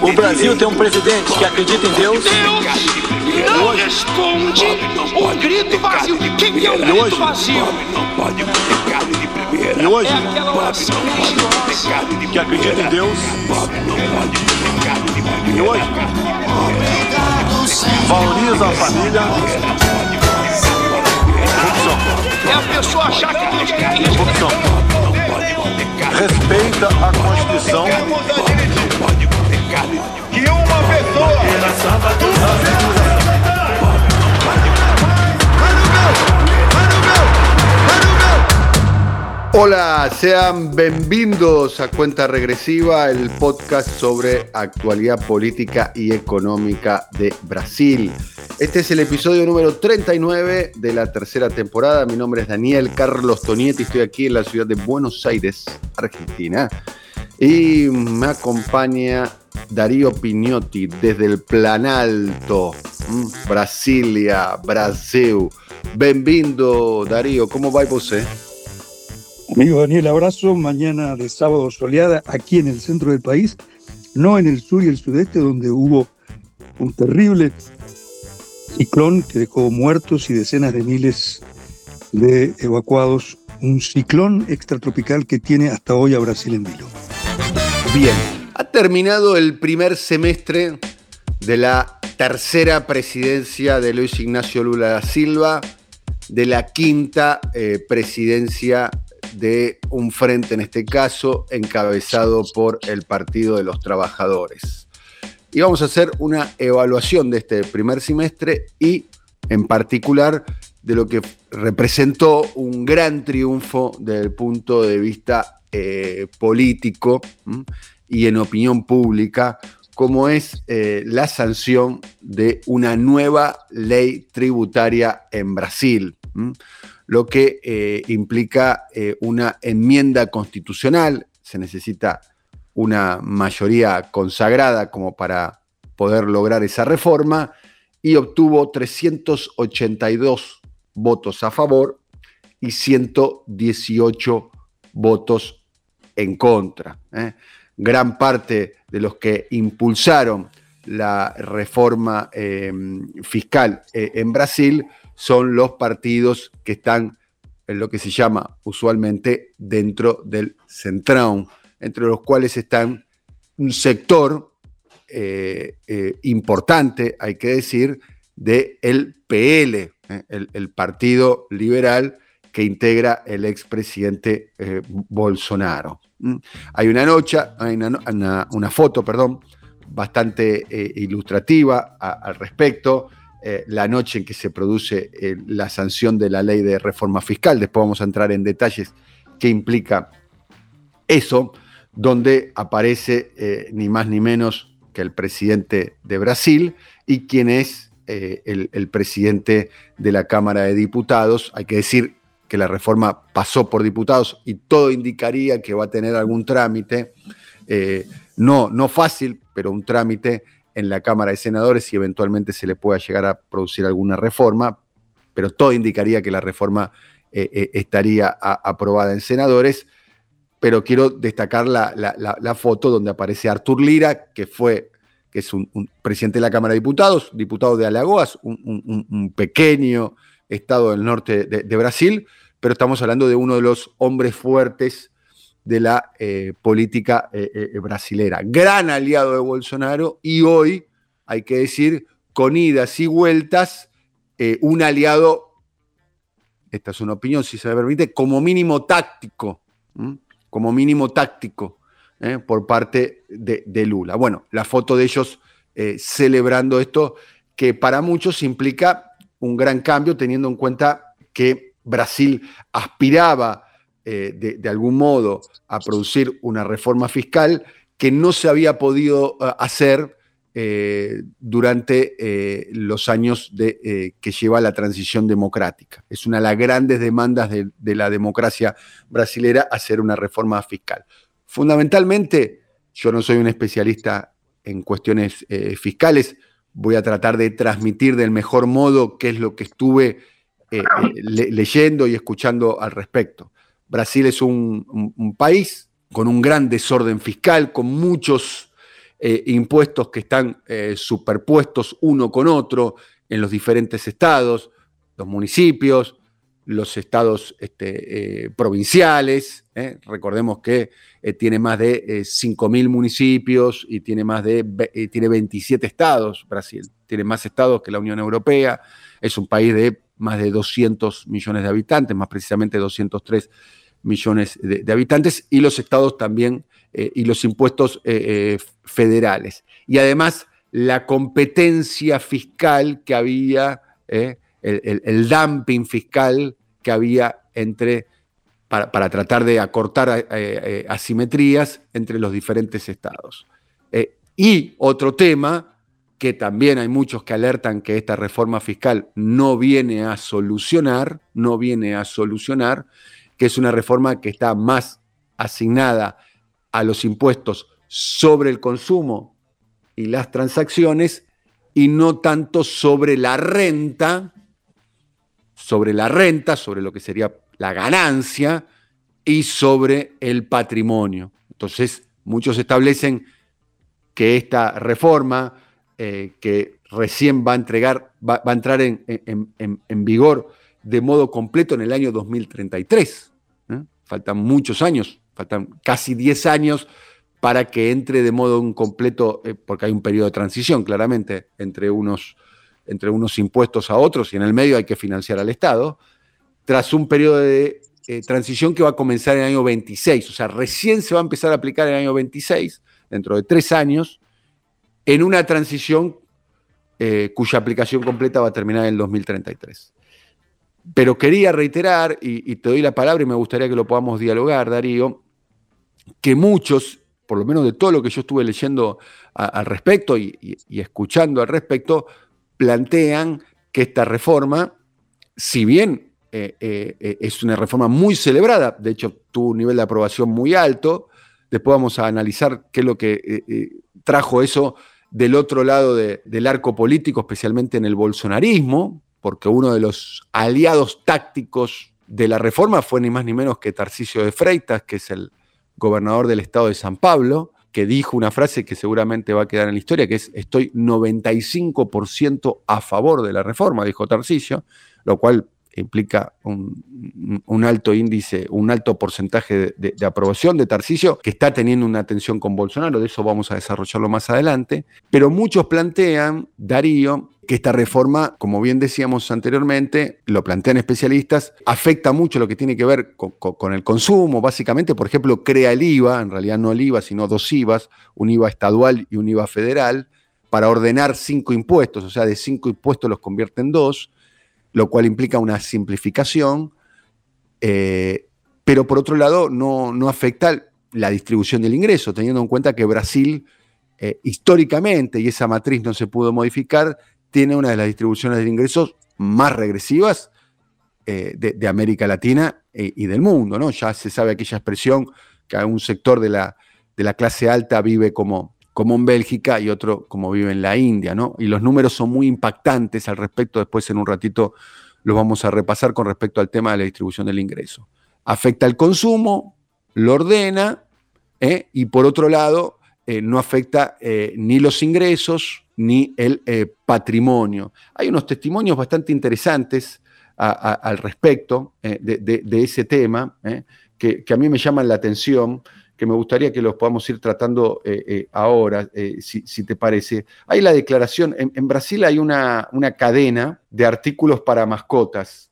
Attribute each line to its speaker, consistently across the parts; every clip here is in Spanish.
Speaker 1: O Brasil tem um presidente que acredita em Deus.
Speaker 2: não responde o grito vazio. Quem é o grito vazio? Não pode comer carne de primeira.
Speaker 1: E hoje,
Speaker 2: é aquela oração
Speaker 1: que acredita em Deus.
Speaker 2: Pobre não pode comer carne de primeira.
Speaker 1: E hoje, valoriza a família.
Speaker 2: É a pessoa achar que Deus quer isso.
Speaker 1: Corrupção. Respeita a Constituição. Que uma pessoa.
Speaker 3: Hola, sean bienvenidos a Cuenta Regresiva, el podcast sobre actualidad política y económica de Brasil. Este es el episodio número 39 de la tercera temporada. Mi nombre es Daniel Carlos Tonietti, estoy aquí en la ciudad de Buenos Aires, Argentina. Y me acompaña Darío Pignotti desde el Planalto, mm, Brasilia, Brasil. Bienvenido, Darío. ¿Cómo va você?
Speaker 4: Amigo Daniel, abrazo. Mañana de sábado soleada aquí en el centro del país, no en el sur y el sudeste, donde hubo un terrible ciclón que dejó muertos y decenas de miles de evacuados. Un ciclón extratropical que tiene hasta hoy a Brasil en vilo.
Speaker 3: Bien, ha terminado el primer semestre de la tercera presidencia de Luis Ignacio Lula da Silva, de la quinta eh, presidencia de un frente, en este caso, encabezado por el Partido de los Trabajadores. Y vamos a hacer una evaluación de este primer semestre y, en particular, de lo que representó un gran triunfo desde el punto de vista eh, político. Y en opinión pública, como es eh, la sanción de una nueva ley tributaria en Brasil, lo que eh, implica eh, una enmienda constitucional, se necesita una mayoría consagrada como para poder lograr esa reforma, y obtuvo 382 votos a favor y 118 votos en contra. ¿eh? Gran parte de los que impulsaron la reforma eh, fiscal eh, en Brasil son los partidos que están en lo que se llama usualmente dentro del centrón, entre los cuales están un sector eh, importante, hay que decir, del el PL, el, el, Partido Liberal que integra el expresidente Bolsonaro. ¿Mm? Hay una noche, hay una, foto, perdón, bastante eh, ilustrativa al respecto. Eh, la noche en que se produce eh, la sanción de la ley de reforma fiscal. Después vamos a entrar en detalles qué implica eso, donde aparece ni más ni menos que el presidente de Brasil y quien es el, presidente de la Cámara de Diputados. Hay que decir que la reforma pasó por diputados y todo indicaría que va a tener algún trámite, eh, no, no fácil, pero un trámite en la Cámara de Senadores y eventualmente se le pueda llegar a producir alguna reforma, pero todo indicaría que la reforma eh, eh, estaría aprobada en senadores. Pero quiero destacar la, la, foto donde aparece Artur Lira, que fue que es un, un presidente de la Cámara de Diputados, diputado de Alagoas, un, un, un pequeño estado del norte de, Brasil, pero estamos hablando de uno de los hombres fuertes de la eh, política eh, eh, brasilera. Gran aliado de Bolsonaro y hoy, hay que decir, con idas y vueltas, eh, un aliado, esta es una opinión si se me permite, como mínimo táctico, como mínimo táctico por parte de, Lula. Bueno, la foto de ellos celebrando esto, que para muchos implica un gran cambio teniendo en cuenta que Brasil aspiraba eh, de, algún modo a producir una reforma fiscal que no se había podido uh, hacer eh, durante eh, los años de, eh, que lleva la transición democrática. Es una de las grandes demandas de, de la democracia brasilera hacer una reforma fiscal. Fundamentalmente, yo no soy un especialista en cuestiones eh, fiscales, voy a tratar de transmitir del mejor modo qué es lo que estuve eh, le- leyendo y escuchando al respecto. Brasil es un país con un gran desorden fiscal, con muchos eh, impuestos que están eh, superpuestos uno con otro en los diferentes estados, los municipios, los estados este, eh, provinciales. ¿eh? Recordemos que eh, tiene más de eh, 5.000 municipios y tiene más de tiene 27 estados, Brasil. Tiene más estados que la Unión Europea. Es un país de más de 200 millones de habitantes, más precisamente 203 millones de, habitantes, y los estados también, y los impuestos federales. Y además la competencia fiscal que había, el, dumping fiscal que había entre, para, para tratar de acortar eh, eh, asimetrías entre los diferentes estados. Eh, y otro tema que también hay muchos que alertan que esta reforma fiscal no viene a solucionar, no viene a solucionar, que es una reforma que está más asignada a los impuestos sobre el consumo y las transacciones y no tanto sobre la renta, sobre la renta, sobre lo que sería la ganancia y sobre el patrimonio. Entonces, muchos establecen que esta reforma eh, que recién va a entregar, va, a entrar en, vigor de modo completo en el año 2033. ¿eh? Faltan muchos años, faltan casi 10 años para que entre de modo completo, eh, porque hay un periodo de transición claramente entre unos, entre unos impuestos a otros y en el medio hay que financiar al Estado, tras un periodo de eh, transición que va a comenzar en el año 26, o sea, recién se va a empezar a aplicar en el año 26, dentro de tres años, en una transición eh, cuya aplicación completa va a terminar en el 2033. Pero quería reiterar, y, te doy la palabra y me gustaría que lo podamos dialogar, Darío, que muchos, por lo menos de todo lo que yo estuve leyendo al respecto y escuchando al respecto, plantean que esta reforma, si bien eh, eh, eh, es una reforma muy celebrada, de hecho tuvo un nivel de aprobación muy alto, después vamos a analizar qué es lo que trajo eso del otro lado de- del arco político, especialmente en el bolsonarismo, porque uno de los aliados tácticos de la reforma fue ni más ni menos que Tarcisio de Freitas, que es el gobernador del estado de San Pablo, que dijo una frase que seguramente va a quedar en la historia, que es estoy 95% a favor de la reforma, dijo Tarcisio, lo cual implica un, alto índice, un alto porcentaje de aprobación de Tarcisio, que está teniendo una tensión con Bolsonaro, de eso vamos a desarrollarlo más adelante, pero muchos plantean, Darío, que esta reforma, como bien decíamos anteriormente, lo plantean especialistas, afecta mucho lo que tiene que ver con, el consumo, básicamente, por ejemplo, crea el IVA, en realidad no el IVA, sino dos IVAs, un IVA estadual y un IVA federal, para ordenar cinco impuestos, o sea, de cinco impuestos los convierte en dos, lo cual implica una simplificación, eh, pero por otro lado no, no afecta la distribución del ingreso, teniendo en cuenta que Brasil eh, históricamente, y esa matriz no se pudo modificar, tiene una de las distribuciones de ingresos más regresivas eh, de, América Latina eh, y del mundo, ¿no? Ya se sabe aquella expresión que un sector de la, de la clase alta vive como, como en Bélgica y otro como vive en la India, ¿no? Y los números son muy impactantes al respecto, después en un ratito los vamos a repasar con respecto al tema de la distribución del ingreso. Afecta el consumo, lo ordena, ¿eh? y por otro lado, no afecta ni los ingresos ni el eh, patrimonio. Hay unos testimonios bastante interesantes al respecto eh, de, ese tema eh, que, a mí me llaman la atención, que me gustaría que los podamos ir tratando ahora, si, te parece. Hay la declaración, en, Brasil hay una, una cadena de artículos para mascotas,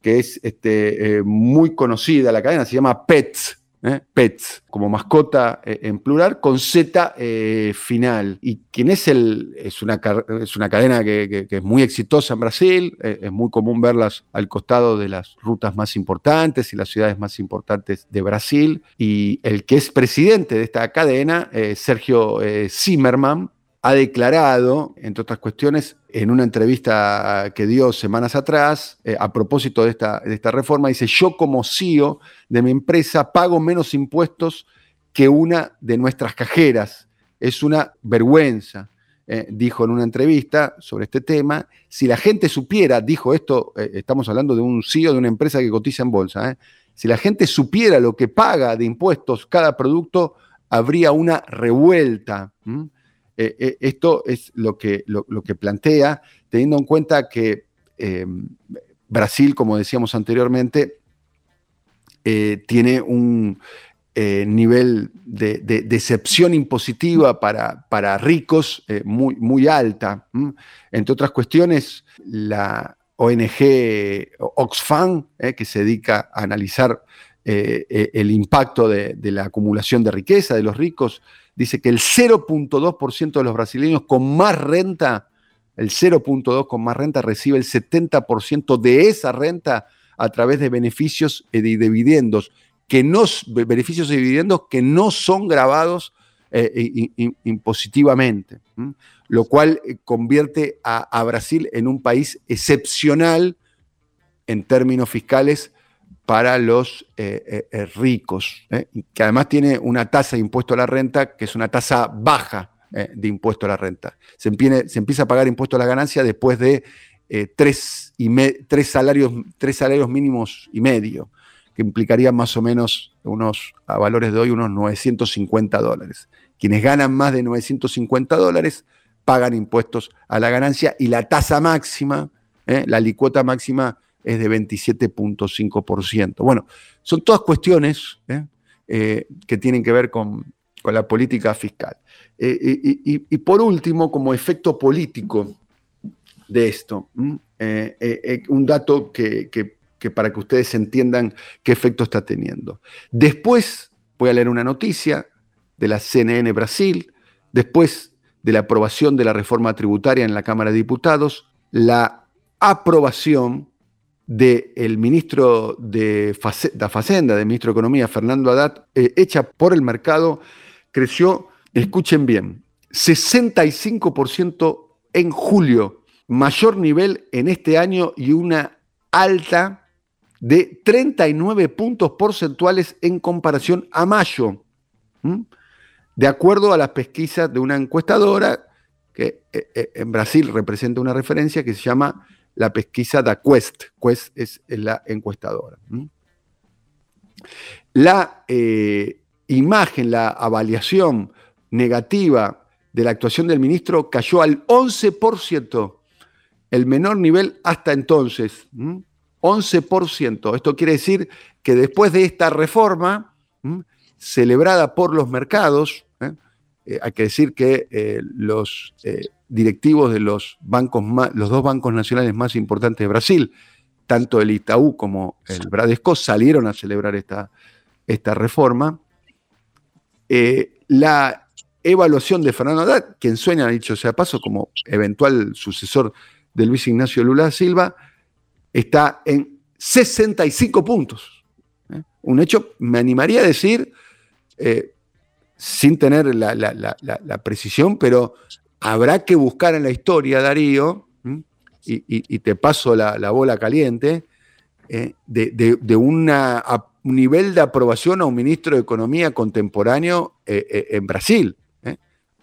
Speaker 3: que es este, muy conocida, la cadena se llama Pets, ¿eh? Pets, como mascota eh, en plural, con Z eh, final. Y quien es el, es una, es una cadena que, que- es muy exitosa en Brasil, es muy común verlas al costado de las rutas más importantes y las ciudades más importantes de Brasil. Y el que es presidente de esta cadena, Sergio Zimmerman, ha declarado, entre otras cuestiones, en una entrevista que dio semanas atrás, eh, a propósito de esta, reforma, dice, yo como CEO de mi empresa pago menos impuestos que una de nuestras cajeras. Es una vergüenza. Eh, dijo en una entrevista sobre este tema, si la gente supiera, dijo esto, eh, estamos hablando de un CEO de una empresa que cotiza en bolsa, si la gente supiera lo que paga de impuestos cada producto, habría una revuelta. Esto es lo que, lo, que, plantea, teniendo en cuenta que Brasil, como decíamos anteriormente, tiene un, eh, nivel de, decepción impositiva para, para ricos eh, muy, muy alta. Entre otras cuestiones, la ONG Oxfam, eh, que se dedica a analizar el impacto de, la acumulación de riqueza de los ricos, dice que el 0.2% de los brasileños con más renta, el 0.2 con más renta recibe el 70% de esa renta a través de beneficios y de dividendos que no, beneficios y dividendos que no son grabados eh, impositivamente, lo cual eh, convierte a, Brasil en un país excepcional en términos fiscales para los eh, ricos, que además tiene una tasa de impuesto a la renta que es una tasa baja de impuesto a la renta. Se, se, empieza a pagar impuesto a la ganancia después de tres, y tres, salarios, tres salarios mínimos y medio que implicaría más o menos unos, a valores de hoy, unos 950 dólares. Quienes ganan más de 950 dólares pagan impuestos a la ganancia y la tasa máxima, ¿eh? la licuota máxima es de 27.5%. Bueno, son todas cuestiones ¿eh? Eh, que tienen que ver con, la política fiscal. Y, por último, como efecto político de esto, un dato que, que que para que ustedes entiendan qué efecto está teniendo. Después voy a leer una noticia de la CNN Brasil, después de la aprobación de la reforma tributaria en la Cámara de Diputados, la aprobación del ministro de Facenda, del ministro de Economía, Fernando Haddad, eh, hecha por el mercado, creció, escuchen bien, 65% en julio, mayor nivel en este año y una alta de 39 puntos porcentuales en comparación a mayo, de acuerdo a las pesquisas de una encuestadora que eh, eh, en Brasil representa una referencia que se llama la pesquisa da Quest. Quest es la encuestadora. La eh, imagen, la avaliación negativa de la actuación del ministro cayó al 11%, el menor nivel hasta entonces. 11%. Esto quiere decir que después de esta reforma, celebrada por los mercados, ¿eh? Eh, hay que decir que eh, los directivos de los, bancos los dos bancos nacionales más importantes de Brasil, tanto el Itaú como el Bradesco, salieron a celebrar esta, esta reforma. la evaluación de Fernando Haddad, quien sueña, dicho sea paso, como eventual sucesor de Luis Ignacio Lula Silva, está en 65 puntos. ¿eh? Un hecho, me animaría a decir, eh, sin tener la, precisión, pero habrá que buscar en la historia, Darío, y, te paso la, bola caliente, ¿eh? de, un nivel de aprobación a un ministro de Economía contemporáneo en Brasil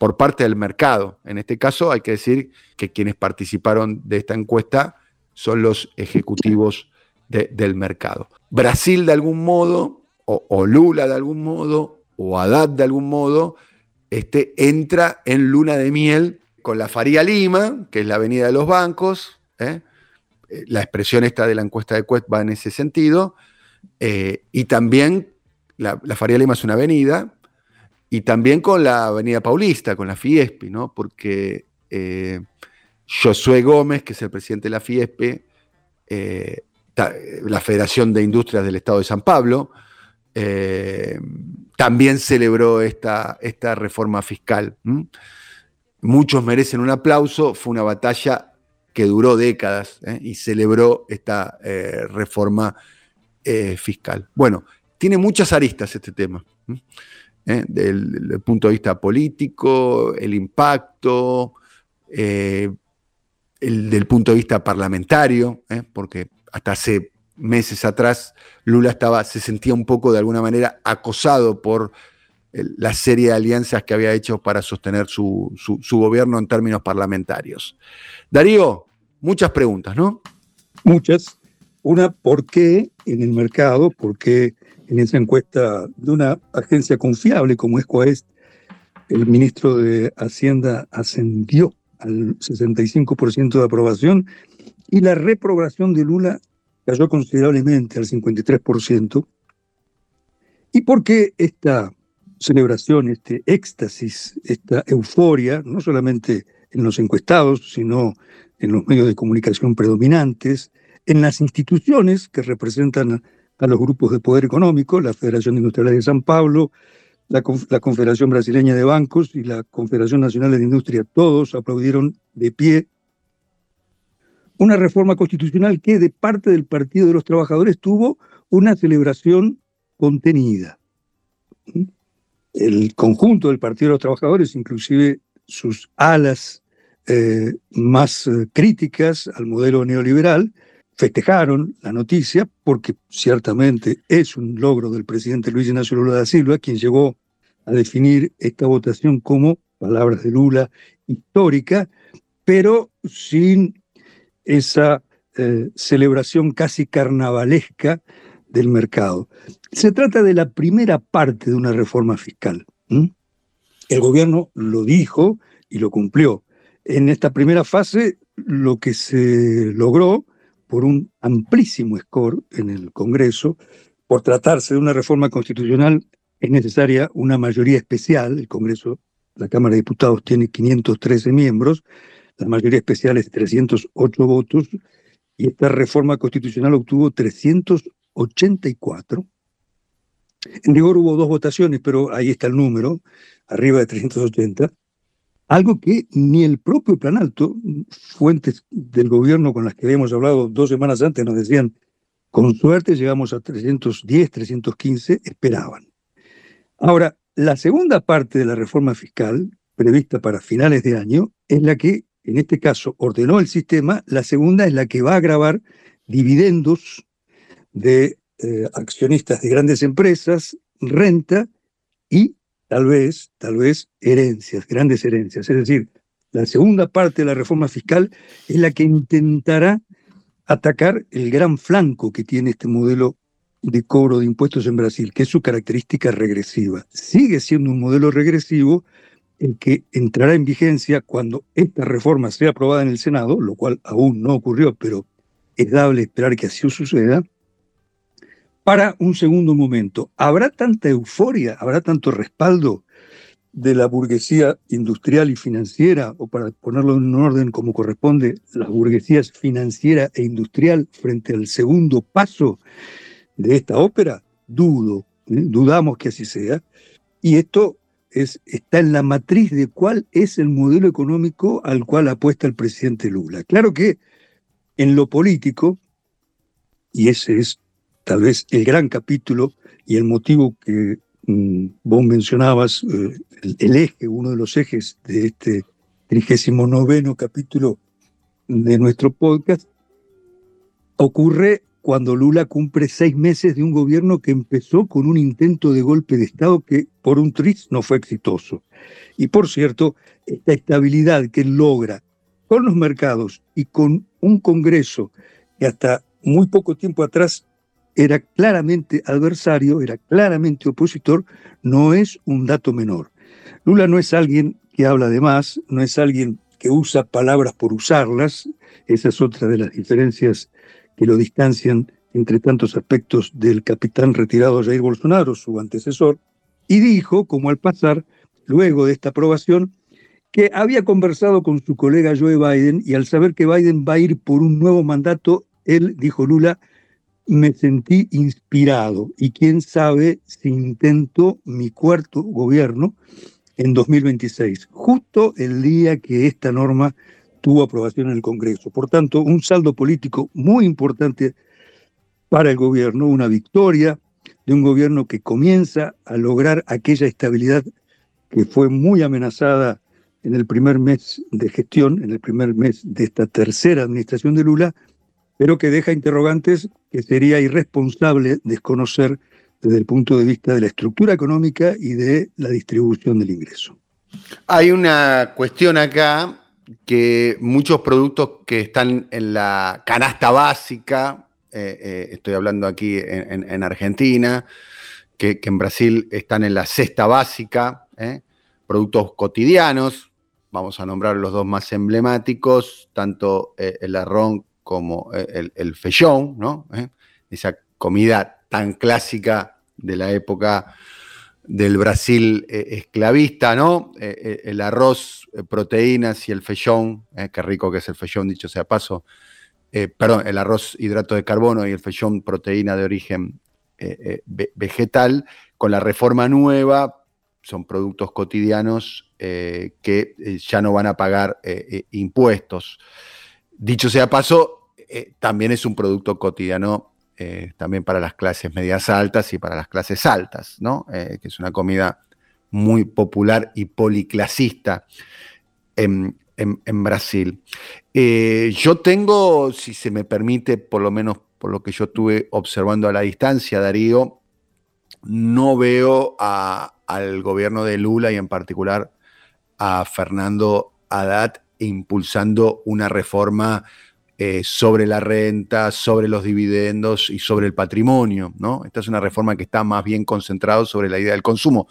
Speaker 3: por parte del mercado. En este caso hay que decir que quienes participaron de esta encuesta son los ejecutivos del mercado. Brasil de algún modo, o, Lula de algún modo, o Haddad de algún modo, este, entra en luna de miel con la Faría Lima, que es la avenida de los bancos, ¿eh? Eh, la expresión esta de la encuesta de Quest va en ese sentido, eh, y también la, Faría Lima es una avenida, y también con la Avenida Paulista, con la Fiespi, ¿no? Porque Josué Gómez, que es el presidente de la FIESPE, eh, la Federación de Industrias del Estado de San Pablo, eh, también celebró esta, esta reforma fiscal. Muchos merecen un aplauso, fue una batalla que duró décadas ¿eh? y celebró esta reforma fiscal. Bueno, tiene muchas aristas este tema. ¿eh? del, del punto de vista político, el impacto, eh, el, del punto de vista parlamentario, ¿eh? porque hasta hace meses atrás Lula estaba, se sentía un poco de alguna manera acosado por el- la serie de alianzas que había hecho para sostener su, su- gobierno en términos parlamentarios. Darío, muchas preguntas, ¿no?
Speaker 4: Muchas. Una, ¿por qué en el mercado? ¿Por qué en esa encuesta de una agencia confiable como es Coaest, el ministro de Hacienda ascendió al 65% de aprobación y la reprobación de Lula cayó considerablemente al 53%? ¿Y por qué esta celebración, este éxtasis, esta euforia, no solamente en los encuestados, sino en los medios de comunicación predominantes, en las instituciones que representan a, los grupos de poder económico, la Federación de Industriales de San Pablo, la, Conf- la Confederación Brasileña de Bancos y la Confederación Nacional de Industria, todos aplaudieron de pie una reforma constitucional que de parte del Partido de los Trabajadores tuvo una celebración contenida. El conjunto del Partido de los Trabajadores, inclusive sus alas eh, más eh, críticas al modelo neoliberal, festejaron la noticia porque ciertamente es un logro del presidente Luis Ignacio Lula da Silva, quien llegó a definir esta votación como, palabras de Lula, histórica, pero sin esa eh, celebración casi carnavalesca del mercado. Se trata de la primera parte de una reforma fiscal. El gobierno lo dijo y lo cumplió. En esta primera fase, lo que se logró por un amplísimo score en el Congreso, por tratarse de una reforma constitucional, es necesaria una mayoría especial. El Congreso, la Cámara de Diputados tiene 513 miembros, la mayoría especial es 308 votos, y esta reforma constitucional obtuvo 384. En rigor hubo dos votaciones, pero ahí está el número, arriba de 380. Algo que ni el propio Plan Alto, fuentes del gobierno con las que habíamos hablado dos semanas antes nos decían, con suerte llegamos a 310, 315, esperaban. Ahora, la segunda parte de la reforma fiscal, prevista para finales de año, es la que, en este caso, ordenó el sistema. La segunda es la que va a grabar dividendos de eh, accionistas de grandes empresas, renta y tal vez, tal vez herencias, grandes herencias. Es decir, la segunda parte de la reforma fiscal es la que intentará atacar el gran flanco que tiene este modelo de cobro de impuestos en Brasil, que es su característica regresiva. Sigue siendo un modelo regresivo el que entrará en vigencia cuando esta reforma sea aprobada en el Senado, lo cual aún no ocurrió, pero es dable esperar que así suceda, para un segundo momento. ¿Habrá tanta euforia, habrá tanto respaldo de la burguesía industrial y financiera, o para ponerlo en un orden como corresponde, las burguesías financiera e industrial frente al segundo paso de esta ópera? Dudo, ¿eh? dudamos que así sea. Y esto es, está en la matriz de cuál es el modelo económico al cual apuesta el presidente Lula. Claro que en lo político, y ese es tal vez el gran capítulo y el motivo que mm, vos mencionabas, eh, el, el eje, uno de los ejes de este 39 capítulo de nuestro podcast, ocurre cuando Lula cumple seis meses de un gobierno que empezó con un intento de golpe de Estado que por un tris no fue exitoso. Y por cierto, esta estabilidad que él logra con los mercados y con un Congreso que hasta muy poco tiempo atrás era claramente adversario, era claramente opositor, no es un dato menor. Lula no es alguien que habla de más, no es alguien que usa palabras por usarlas, esa es otra de las diferencias que lo distancian entre tantos aspectos del capitán retirado Jair Bolsonaro, su antecesor, y dijo, como al pasar, luego de esta aprobación, que había conversado con su colega Joe Biden y al saber que Biden va a ir por un nuevo mandato, él, dijo Lula, me sentí inspirado y quién sabe si intento mi cuarto gobierno en 2026, justo el día que esta norma tuvo aprobación en el Congreso. Por tanto, un saldo político muy importante para el gobierno, una victoria de un gobierno que comienza a lograr aquella estabilidad que fue muy amenazada en el primer mes de gestión, en el primer mes de esta tercera administración de Lula, pero que deja interrogantes que sería irresponsable desconocer desde el punto de vista de la estructura económica y de la distribución del ingreso.
Speaker 3: Hay una cuestión acá que muchos productos que están en la canasta básica, eh, eh, estoy hablando aquí en, Argentina, que, en Brasil están en la cesta básica, eh, productos cotidianos, vamos a nombrar los dos más emblemáticos, tanto el arrón como el, el ¿no? esa comida tan clásica de la época del Brasil eh, esclavista, ¿no? Eh, eh, el arroz, proteínas y el feyón, qué rico que es el feyón, dicho sea paso. perdón, el arroz hidrato de carbono y el feyón proteína de origen vegetal, con la reforma nueva son productos cotidianos que ya no van a pagar impuestos. Dicho sea paso, también es un producto cotidiano eh, también para las clases medias altas y para las clases altas, ¿no? Eh, que es una comida muy popular y policlasista en, Brasil. Eh, yo tengo, si se me permite, por lo menos por lo que yo estuve observando a la distancia, Darío, no veo al gobierno de Lula y en particular a Fernando Haddad impulsando una reforma eh, sobre la renta, sobre los dividendos y sobre el patrimonio. ¿no? Esta es una reforma que está más bien concentrada sobre la idea del consumo.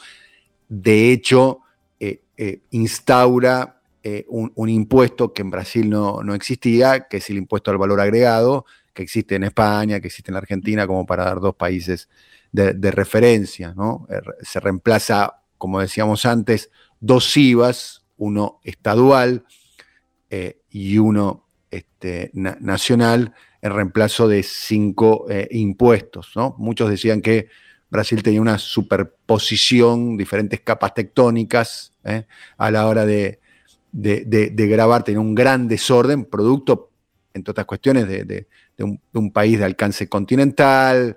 Speaker 3: De hecho, eh, eh, instaura un, impuesto que en Brasil no, existía, que es el impuesto al valor agregado, que existe en España, que existe en Argentina, como para dar dos países de, referencia. ¿no? Se reemplaza, como decíamos antes, dos IVAs, uno estadual y uno este, nacional en reemplazo de cinco eh, impuestos. ¿no? Muchos decían que Brasil tenía una superposición, diferentes capas tectónicas ¿eh? a la hora de, grabar, tenía un gran desorden, producto, entre otras cuestiones, de, un, país de alcance continental,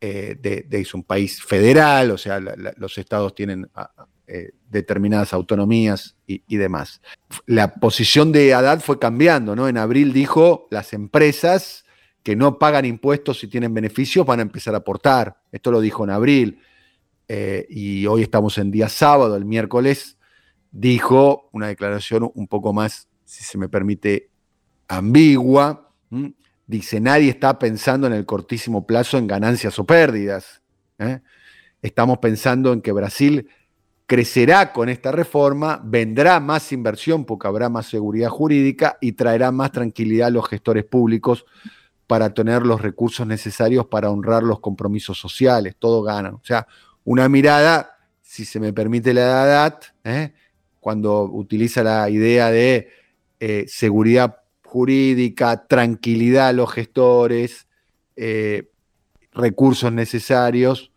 Speaker 3: eh, de, un país federal, o sea, los estados tienen eh, determinadas autonomías y, demás. La posición de Haddad fue cambiando, ¿no? En abril dijo, las empresas que no pagan impuestos y tienen beneficios van a empezar a aportar. Esto lo dijo en abril. Eh, y hoy estamos en día sábado, el miércoles, dijo una declaración un poco más, si se me permite, ambigua. Dice, nadie está pensando en el cortísimo plazo en ganancias o pérdidas. ¿eh? Estamos pensando en que Brasil crecerá con esta reforma, vendrá más inversión porque habrá más seguridad jurídica y traerá más tranquilidad a los gestores públicos para tener los recursos necesarios para honrar los compromisos sociales, todo ganan. O sea, una mirada, si se me permite la edad, ¿eh? cuando utiliza la idea de eh, seguridad jurídica, tranquilidad a los gestores, eh, recursos necesarios,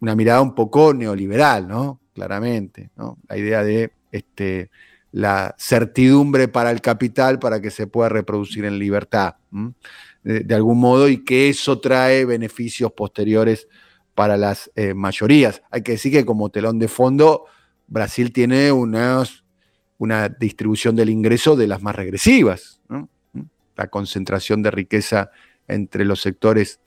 Speaker 3: una mirada un poco neoliberal, ¿no? Claramente, ¿no? La idea de este, la certidumbre para el capital para que se pueda reproducir en libertad, de, algún modo, y que eso trae beneficios posteriores para las eh, mayorías. Hay que decir que como telón de fondo, Brasil tiene una distribución del ingreso de las más regresivas. La concentración de riqueza entre los sectores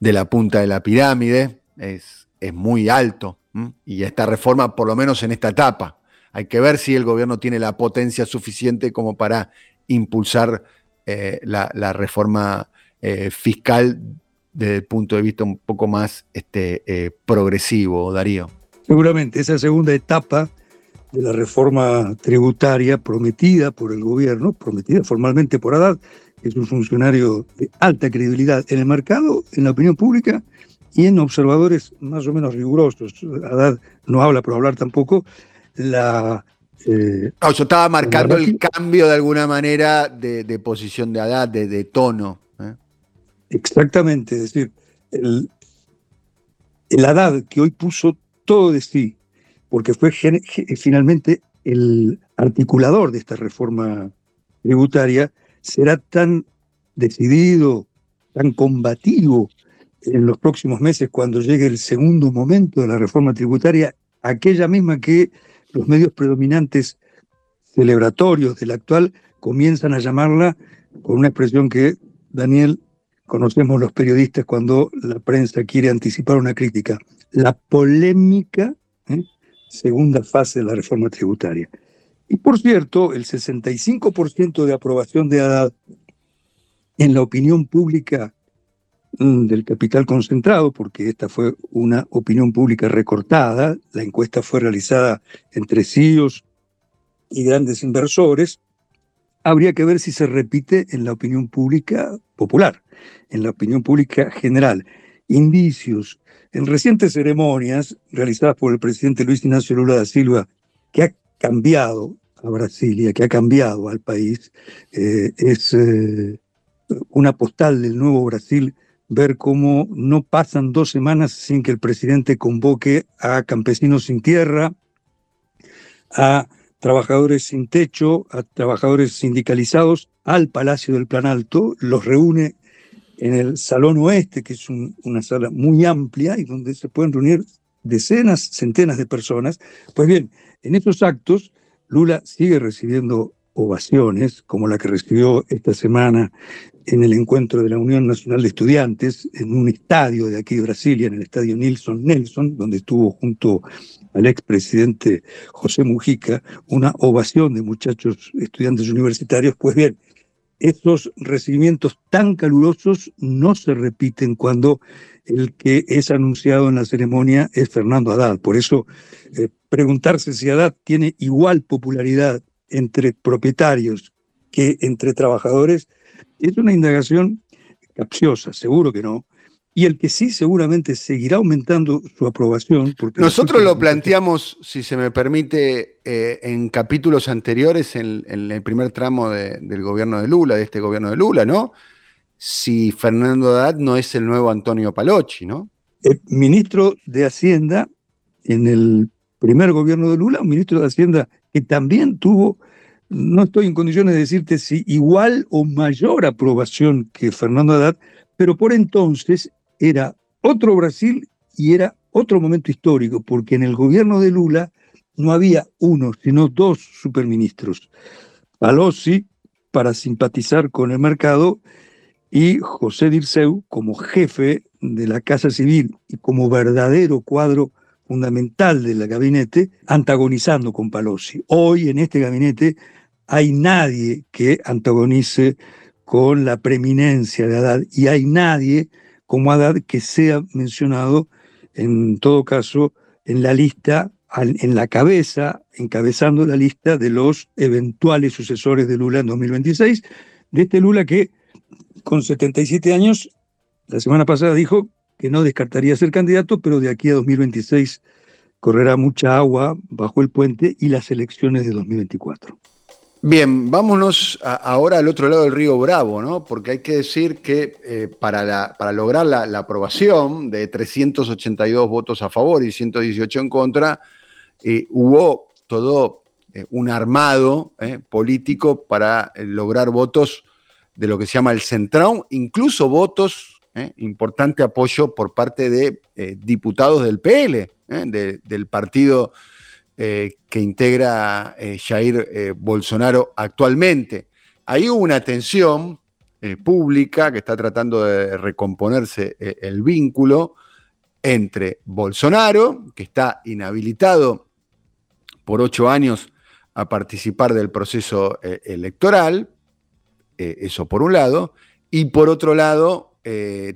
Speaker 3: de la punta de la pirámide es, es muy alto. Y esta reforma, por lo menos en esta etapa, hay que ver si el gobierno tiene la potencia suficiente como para impulsar eh, la, reforma eh, fiscal desde el punto de vista un poco más este, eh, progresivo, Darío.
Speaker 4: Seguramente esa segunda etapa de la reforma tributaria prometida por el gobierno, prometida formalmente por Haddad, que es un funcionario de alta credibilidad en el mercado, en la opinión pública, y en observadores más o menos rigurosos. Haddad no habla, pero hablar tampoco. La,
Speaker 3: eh, yo estaba marcando el cambio de alguna manera de, posición de Haddad, de, tono. ¿eh?
Speaker 4: Exactamente, es decir, el, el Haddad que hoy puso todo de sí, porque fue finalmente el articulador de esta reforma tributaria, será tan decidido, tan combativo en los próximos meses, cuando llegue el segundo momento de la reforma tributaria, aquella misma que los medios predominantes celebratorios del actual comienzan a llamarla con una expresión que, Daniel, conocemos los periodistas cuando la prensa quiere anticipar una crítica, la polémica ¿eh? segunda fase de la reforma tributaria. Y por cierto, el 65% de aprobación de Haddad en la opinión pública del capital concentrado, porque esta fue una opinión pública recortada, la encuesta fue realizada entre CIOs y grandes inversores, habría que ver si se repite en la opinión pública popular, en la opinión pública general. Indicios en recientes ceremonias realizadas por el presidente Luis Ignacio Lula da Silva, que ha cambiado a Brasilia, que ha cambiado al país, eh, es eh, una postal del nuevo Brasil ver cómo no pasan dos semanas sin que el presidente convoque a campesinos sin tierra, a trabajadores sin techo, a trabajadores sindicalizados al Palacio del Planalto, los reúne en el Salón Oeste, que es una sala muy amplia y donde se pueden reunir decenas, centenas de personas. Pues bien, en estos actos, Lula sigue recibiendo ovaciones, como la que recibió esta semana en el encuentro de la Unión Nacional de Estudiantes, en un estadio de aquí de Brasilia, en el estadio Nilson Nelson, donde estuvo junto al expresidente José Mujica, una ovación de muchachos estudiantes universitarios. Pues bien, esos recibimientos tan calurosos no se repiten cuando el que es anunciado en la ceremonia es Fernando Haddad. Por eso, eh, preguntarse si Haddad tiene igual popularidad entre propietarios que entre trabajadores es una indagación capciosa, seguro que no, y el que sí seguramente seguirá aumentando su aprobación.
Speaker 3: Porque Nosotros lo planteamos, si se me permite, eh, en capítulos anteriores, en, el primer tramo del gobierno de Lula, de este gobierno de Lula, ¿no? Si Fernando Haddad no es el nuevo Antonio Palocci, ¿no?
Speaker 4: El ministro de Hacienda en el primer gobierno de Lula, un ministro de Hacienda que también tuvo, no estoy en condiciones de decirte si igual o mayor aprobación que Fernando Haddad, pero por entonces era otro Brasil y era otro momento histórico, porque en el gobierno de Lula no había uno, sino dos superministros. Palossi, para simpatizar con el mercado, y José Dirceu como jefe de la Casa Civil y como verdadero cuadro fundamental del gabinete, antagonizando con Palossi. Hoy en este gabinete hay nadie que antagonice con la preeminencia de Haddad y hay nadie como Haddad que sea mencionado, en todo caso, en la lista, en la cabeza, encabezando la lista de los eventuales sucesores de Lula en 2026, de este Lula que con 77 años, la semana pasada dijo que no descartaría ser candidato, pero de aquí a 2026 correrá mucha agua bajo el puente y las elecciones de 2024.
Speaker 3: Bien, vámonos ahora al otro lado del río Bravo, ¿no? Porque hay que decir que eh, para, lograr la, aprobación de 382 votos a favor y 118 en contra, eh, hubo todo eh, un armado político para lograr votos de lo que se llama el centrón, incluso votos, importante apoyo por parte de diputados del PL, del partido eh, que integra eh, Jair eh, Bolsonaro actualmente. Hubo una tensión pública que está tratando de recomponerse el vínculo entre Bolsonaro, que está inhabilitado por ocho años a participar del proceso electoral, eso por un lado, y por otro lado,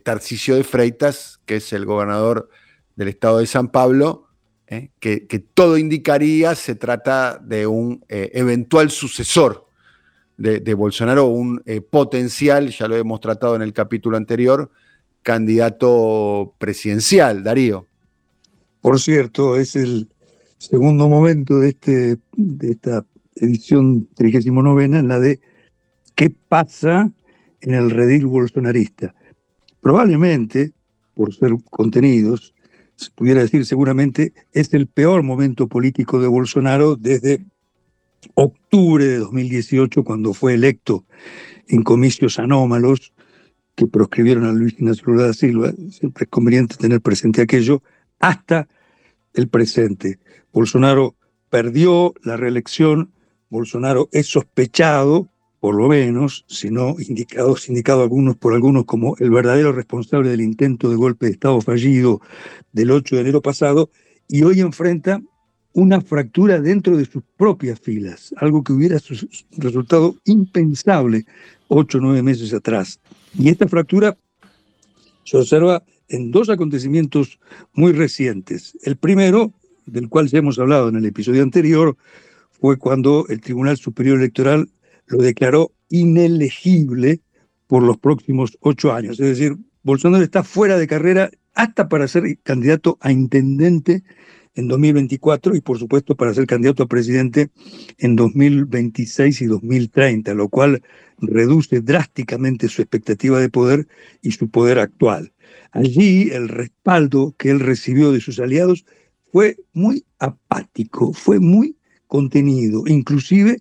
Speaker 3: Tarcisio de Freitas, que es el gobernador del estado de San Pablo, ¿eh? que, todo indicaría se trata de un eh, eventual sucesor de, Bolsonaro, un eh, potencial, ya lo hemos tratado en el capítulo anterior, candidato presidencial, Darío.
Speaker 4: Por cierto, es el segundo momento de, este, de esta edición 39 en la de qué pasa en el redil bolsonarista. Probablemente, por ser contenidos, pudiera decir seguramente, es el peor momento político de Bolsonaro desde octubre de 2018, cuando fue electo en comicios anómalos, que proscribieron a Luis Ignacio Lula da Silva, siempre es conveniente tener presente aquello, hasta el presente. Bolsonaro perdió la reelección, Bolsonaro es sospechado, por lo menos, si no indicado, indicado algunos, por algunos como el verdadero responsable del intento de golpe de Estado fallido del 8 de enero pasado, y hoy enfrenta una fractura dentro de sus propias filas, algo que hubiera resultado impensable ocho o nueve meses atrás. Y esta fractura se observa en dos acontecimientos muy recientes. El primero, del cual ya hemos hablado en el episodio anterior, fue cuando el Tribunal Superior Electoral lo declaró inelegible por los próximos ocho años. Es decir, Bolsonaro está fuera de carrera hasta para ser candidato a intendente en 2024 y por supuesto para ser candidato a presidente en 2026 y 2030, lo cual reduce drásticamente su expectativa de poder y su poder actual. Allí el respaldo que él recibió de sus aliados fue muy apático, fue muy contenido, inclusive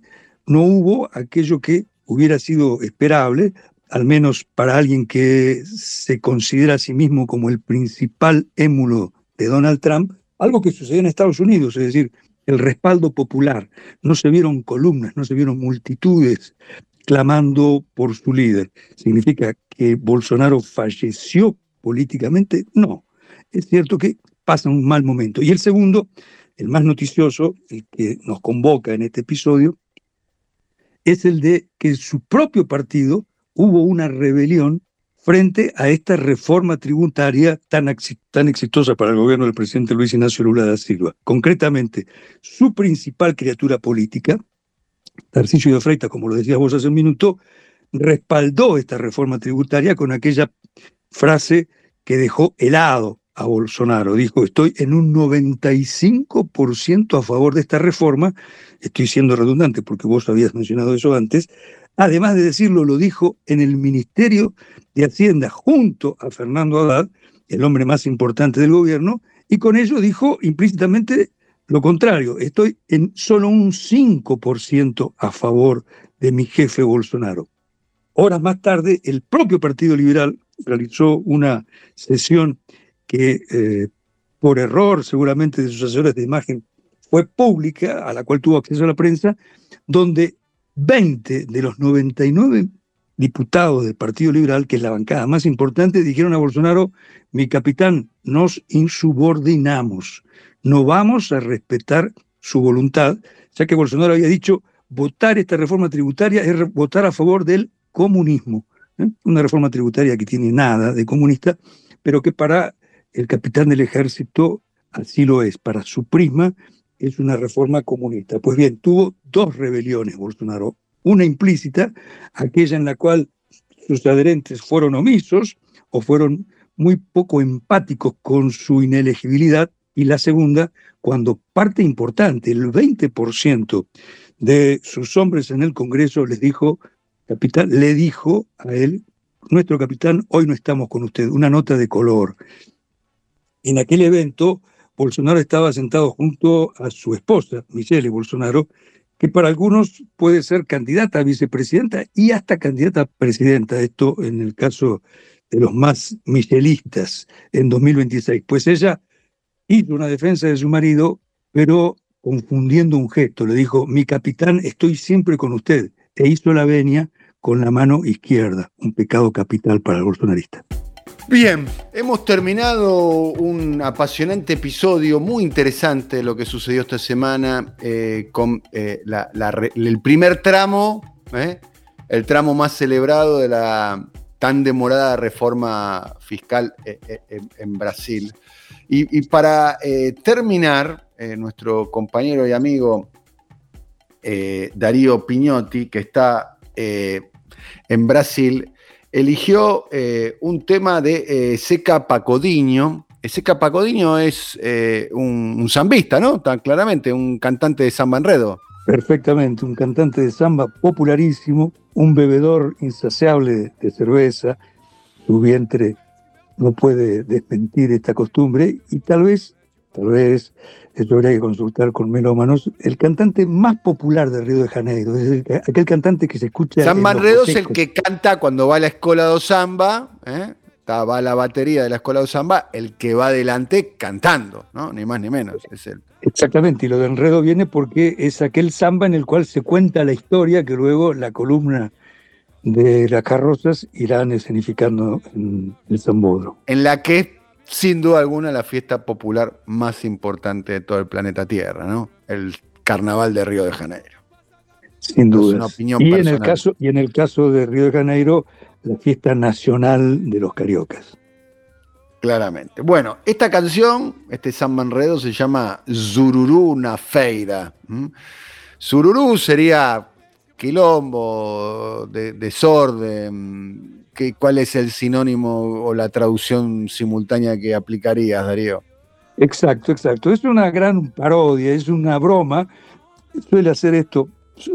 Speaker 4: no hubo aquello que hubiera sido esperable, al menos para alguien que se considera a sí mismo como el principal émulo de Donald Trump, algo que sucedió en Estados Unidos, es decir, el respaldo popular. No se vieron columnas, no se vieron multitudes clamando por su líder. ¿Significa que Bolsonaro falleció políticamente? No. Es cierto que pasa un mal momento. Y el segundo, el más noticioso, el que nos convoca en este episodio, es el de que su propio partido hubo una rebelión frente a esta reforma tributaria tan, tan exitosa para el gobierno del presidente Luis Ignacio Lula da Silva. Concretamente, su principal criatura política, Tarcisio de Freitas, como lo decías vos hace un minuto, respaldó esta reforma tributaria con aquella frase que dejó helado Bolsonaro. Dijo, estoy en un 95% a favor de esta reforma. Estoy siendo redundante porque vos habías mencionado eso antes, Además de decirlo, lo dijo en el Ministerio de Hacienda junto a Fernando Haddad, el hombre más importante del gobierno, y con ello dijo implícitamente lo contrario, estoy en solo un 5% a favor de mi jefe Bolsonaro. Horas más tarde, el propio Partido Liberal realizó una sesión que, eh, por error seguramente de sus asesores de imagen, fue pública, a la cual tuvo acceso a la prensa, donde 20 de los 99 diputados del Partido Liberal, que es la bancada más importante, dijeron a Bolsonaro, mi capitán, nos insubordinamos, no vamos a respetar su voluntad, ya que Bolsonaro había dicho, votar esta reforma tributaria es votar a favor del comunismo. ¿eh? Una reforma tributaria que tiene nada de comunista, pero que para el capitán del ejército así lo es, para su prisma es una reforma comunista. Pues bien, tuvo dos rebeliones Bolsonaro. Una implícita, aquella en la cual sus adherentes fueron omisos o fueron muy poco empáticos con su inelegibilidad, y la segunda, cuando parte importante, el 20% de sus hombres en el Congreso les dijo, capitán, le dijo a él, nuestro capitán, hoy no estamos con usted, una nota de color. En aquel evento, Bolsonaro estaba sentado junto a su esposa, Michelle Bolsonaro, que para algunos puede ser candidata a vicepresidenta y hasta candidata a presidenta, esto en el caso de los más michelistas en 2026. Pues ella hizo una defensa de su marido, pero confundiendo un gesto, le dijo, mi capitán, estoy siempre con usted, e hizo la venia con la mano izquierda, un pecado capital para el bolsonarista.
Speaker 3: Bien, hemos terminado un apasionante episodio muy interesante lo que sucedió esta semana eh, con eh, el primer tramo, eh, el tramo más celebrado de la tan demorada reforma fiscal en, Brasil. Y, para terminar, nuestro compañero y amigo Darío Piñotti, que está en Brasil, eligió eh, un tema de eh, Seca Pacodiño. Seca Pacodiño es eh, un, zambista, ¿no? Tan claramente, un cantante de samba enredo.
Speaker 4: Perfectamente, un cantante de samba popularísimo, un bebedor insaciable de cerveza, su vientre no puede desmentir esta costumbre y tal vez tal vez, esto habría que consultar con melómanos, el cantante más popular de Río de Janeiro, es el- aquel cantante que se escucha.
Speaker 3: San Manredo es el que canta cuando va a la escuela de samba, ¿eh? Va a la batería de la escuela de samba, el que va adelante cantando, ¿no? Ni más ni menos. Es el,
Speaker 4: Exactamente, y lo de enredo viene porque es aquel samba en el cual se cuenta la historia que luego la columna de las carrozas irán escenificando en el Zambodro.
Speaker 3: en la que es, sin duda alguna, la fiesta popular más importante de todo el planeta Tierra, ¿no? El Carnaval de Río de Janeiro.
Speaker 4: Sin duda.
Speaker 3: una opinión
Speaker 4: Y en el,
Speaker 3: personal.
Speaker 4: caso, y en el caso de Río de Janeiro, la fiesta nacional de los cariocas.
Speaker 3: Claramente. Bueno, esta canción, este San Manredo, se llama Zururú na Feira. ¿m? Zururú sería quilombo, de- desorden. ¿Qué, ¿Cuál es el sinónimo o la traducción simultánea que aplicarías, Darío?
Speaker 4: Exacto, exacto. Es una gran parodia, es una broma. Suele hacer esto.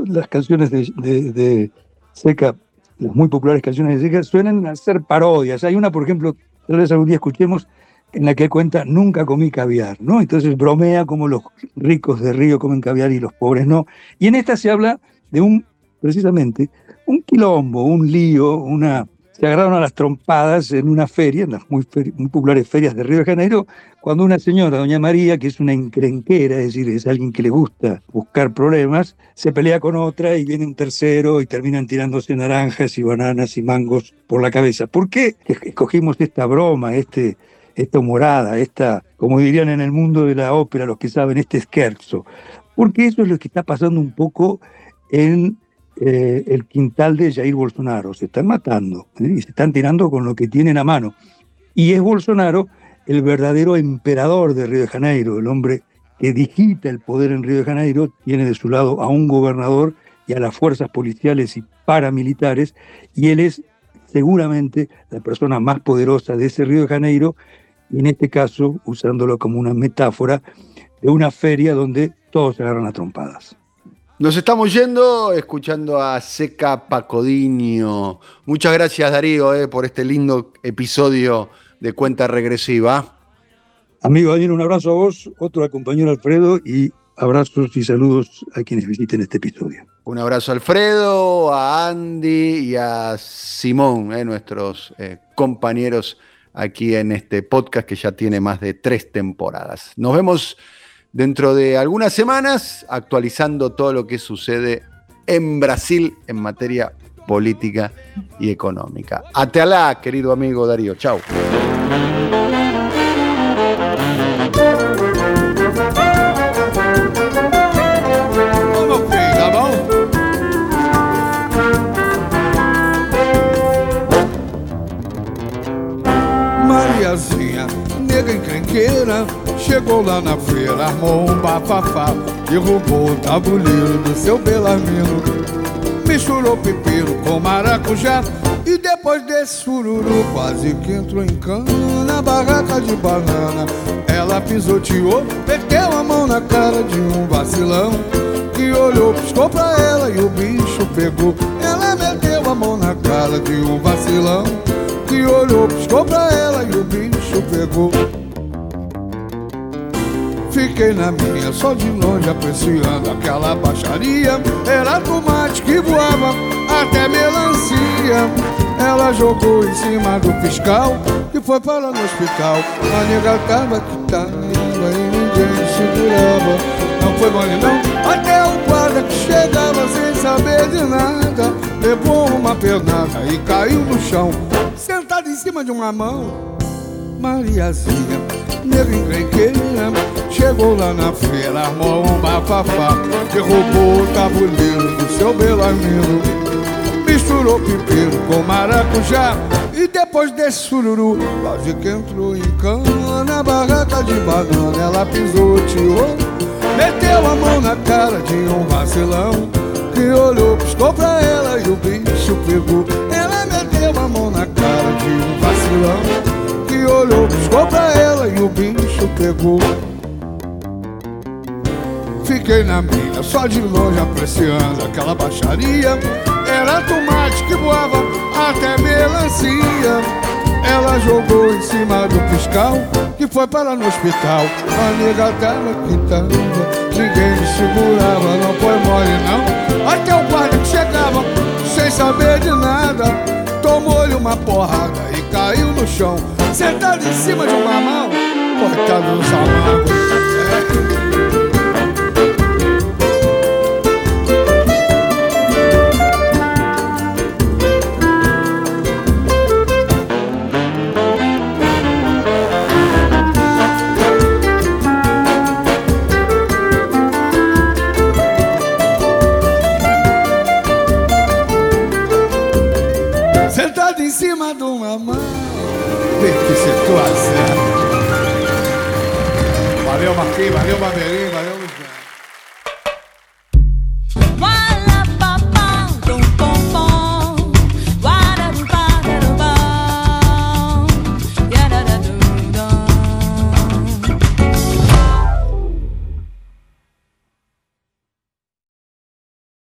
Speaker 4: Las canciones de, de- de Seca, las muy populares canciones de Seca, suelen hacer parodias. Hay una, por ejemplo, tal vez algún día escuchemos, en la que cuenta Nunca comí caviar, ¿no? Entonces bromea como los ricos de Río comen caviar y los pobres no. Y en esta se habla de un, precisamente, un quilombo, un lío, una. Se agarraron a las trompadas en una feria, en las muy, populares ferias de Río de Janeiro, cuando una señora, doña María, que es una encrenquera, es decir, es alguien que le gusta buscar problemas, se pelea con otra y viene un tercero y terminan tirándose naranjas y bananas y mangos por la cabeza. ¿Por qué escogimos esta broma, este, esta humorada, esta, como dirían en el mundo de la ópera, los que saben, este scherzo? Porque eso es lo que está pasando un poco en eh, el quintal de Jair Bolsonaro. Se están matando y se están tirando con lo que tienen a mano. Y es Bolsonaro el verdadero emperador de Río de Janeiro, el hombre que digita el poder en Río de Janeiro, tiene de su lado a un gobernador y a las fuerzas policiales y paramilitares, y él es seguramente la persona más poderosa de ese Río de Janeiro, y en este caso, usándolo como una metáfora, de una feria donde todos se agarran a trompadas.
Speaker 3: Nos estamos yendo escuchando a Seca Pacodinio. Muchas gracias, Darío, eh, por este lindo episodio de Cuenta Regresiva.
Speaker 4: Amigo Daniel, un abrazo a vos, otro al compañero Alfredo y abrazos y saludos a quienes visiten este episodio.
Speaker 3: Un abrazo a Alfredo, a Andy y a Simón, eh, nuestros eh, compañeros aquí en este podcast que ya tiene más de tres temporadas. Nos vemos dentro de algunas semanas actualizando todo lo que sucede en Brasil en materia política y económica. Atealá, querido amigo Darío. Chao.
Speaker 2: Chegou lá na feira, armou um bafafá, derrubou o tabuleiro do seu belamino, misturou pepino com maracujá, e depois desse sururu quase que entrou em cana na barraca de banana. Ela pisoteou, meteu a mão na cara de um vacilão, que olhou, piscou pra ela e o bicho pegou. Ela meteu a mão na cara de um vacilão, que olhou, piscou pra ela e o bicho pegou. Fiquei na minha, só de longe apreciando aquela baixaria. Era tomate que voava até melancia. Ela jogou em cima do fiscal, que foi para no hospital. A nega tava que tava e ninguém segurava. Não foi mole não, até o guarda que chegava sem saber de nada. Levou uma pernada e caiu no chão, sentado em cima de uma mão. Mariazinha, nega encrenqueira Chegou lá na feira, armou um bafafá Derrubou o tabuleiro do seu belamino Misturou pipeiro com maracujá E depois desse sururu Quase que entrou em cana Na barraca de banana Ela pisoteou Meteu a mão na cara de um vacilão Que olhou, piscou pra ela E o bicho pegou. Ela meteu a mão na cara de um vacilão olhou, piscou pra ela e o bicho pegou. Fiquei na minha, só de longe apreciando aquela baixaria. Era tomate que voava até melancia. Ela jogou em cima do fiscal que foi para no hospital. A nega que tava, ninguém me segurava, não foi mole não. Até o guarda que chegava, sem saber de nada, tomou-lhe uma porrada e caiu no chão, sentado em cima de uma mão, cortado dos amagos. É. que situação! Valeu, Marquinhos, valeu, Bandeirinho.